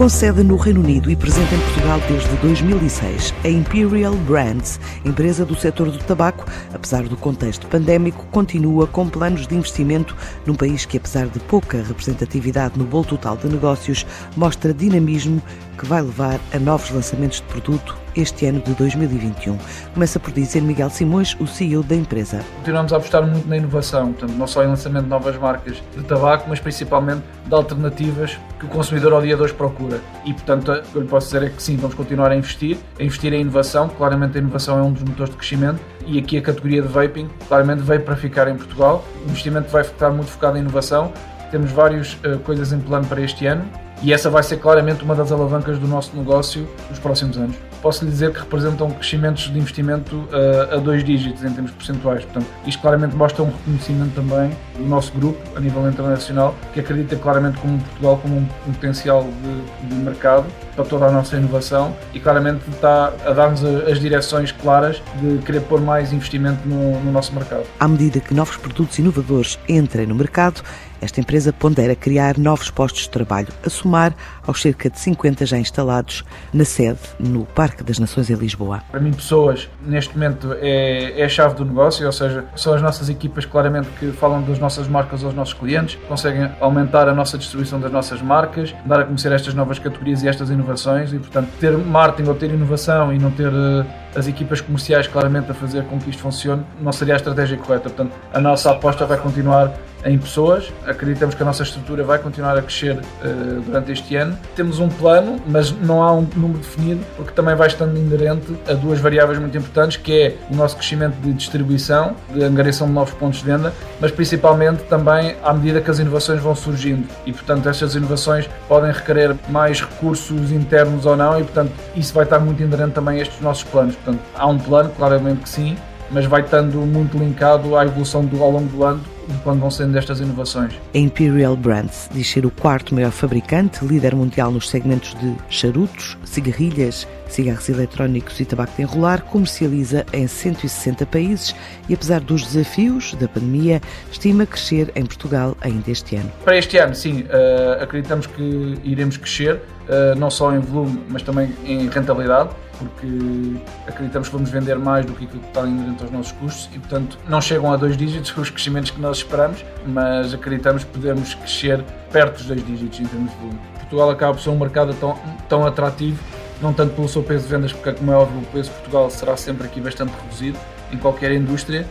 Com sede no Reino Unido e presente em Portugal desde 2006, a Imperial Brands, empresa do setor do tabaco, apesar do contexto pandémico, continua com planos de investimento num país que, apesar de pouca representatividade no bolo total de negócios, mostra dinamismo que vai levar a novos lançamentos de produto este ano de 2021. Começa por dizer Miguel Simões, o CEO da empresa. Continuamos a apostar muito na inovação, portanto, não só em lançamento de novas marcas de tabaco, mas principalmente de alternativas que o consumidor ao dia de hoje procura. E, portanto, o que eu lhe posso dizer é que sim, vamos continuar a investir, a investir em inovação. Claramente, a inovação é um dos motores de crescimento e aqui a categoria de vaping claramente veio para ficar em Portugal. O investimento vai estar muito focado em inovação. Temos várias uh, coisas em plano para este ano e essa vai ser claramente uma das alavancas do nosso negócio nos próximos anos. Posso lhe dizer que representam crescimentos de investimento uh, a dois dígitos em termos percentuais. Portanto, isto claramente mostra um reconhecimento também do nosso grupo a nível internacional, que acredita claramente como Portugal como um, potencial de, de, mercado para toda a nossa inovação e claramente está a dar-nos as direções claras de querer pôr mais investimento no, no nosso mercado. À medida que novos produtos inovadores entrem no mercado, esta empresa pondera criar novos postos de trabalho, a somar aos cerca de 50 já instalados na sede, no Parque das Nações em Lisboa. Para mim, pessoas, neste momento, é, é a chave do negócio, ou seja, são as nossas equipas claramente que falam das nossas marcas aos nossos clientes, conseguem aumentar a nossa distribuição das nossas marcas, dar a conhecer estas novas categorias e estas inovações e, portanto, ter marketing ou ter inovação e não ter uh, as equipas comerciais claramente a fazer com que isto funcione, não seria a estratégia correta. Portanto, a nossa aposta vai continuar em pessoas. Acreditamos que a nossa estrutura vai continuar a crescer uh, durante este ano. Temos um plano, mas não há um número definido, porque também vai estando inerente a duas variáveis muito importantes, que é o nosso crescimento de distribuição, de angariação de novos pontos de venda, mas principalmente também à medida que as inovações vão surgindo. E, portanto, estas inovações podem requerer mais recursos internos ou não, e, portanto, isso vai estar muito inerente também a estes nossos planos. Portanto, há um plano, claramente que sim, mas vai estando muito linkado à evolução do, ao longo do ano quando vão sendo estas inovações. A Imperial Brands diz ser o quarto maior fabricante, líder mundial nos segmentos de charutos, cigarrilhas, cigarros eletrónicos e tabaco de enrolar, comercializa em 160 países e, apesar dos desafios da pandemia, estima crescer em Portugal ainda este ano. Para este ano, sim, uh, acreditamos que iremos crescer, uh, não só em volume, mas também em rentabilidade porque acreditamos que vamos vender mais do que aquilo que está inerente aos nossos custos e, portanto, não chegam a dois dígitos os crescimentos que nós esperamos, mas acreditamos que podemos crescer perto dos dois dígitos em termos de volume. Portugal acaba por ser um mercado tão, tão atrativo, não tanto pelo seu peso de vendas, porque, como é óbvio, o peso de Portugal será sempre aqui bastante reduzido em qualquer indústria,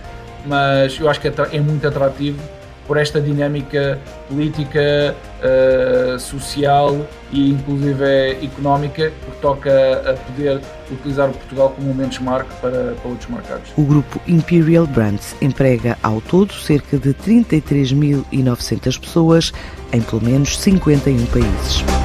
mas eu acho que é, é muito atrativo por esta dinâmica política, uh, social e inclusive económica, que toca a poder utilizar o Portugal como um benchmark para, para outros mercados. O grupo Imperial Brands emprega ao todo cerca de 33.900 pessoas em pelo menos 51 países.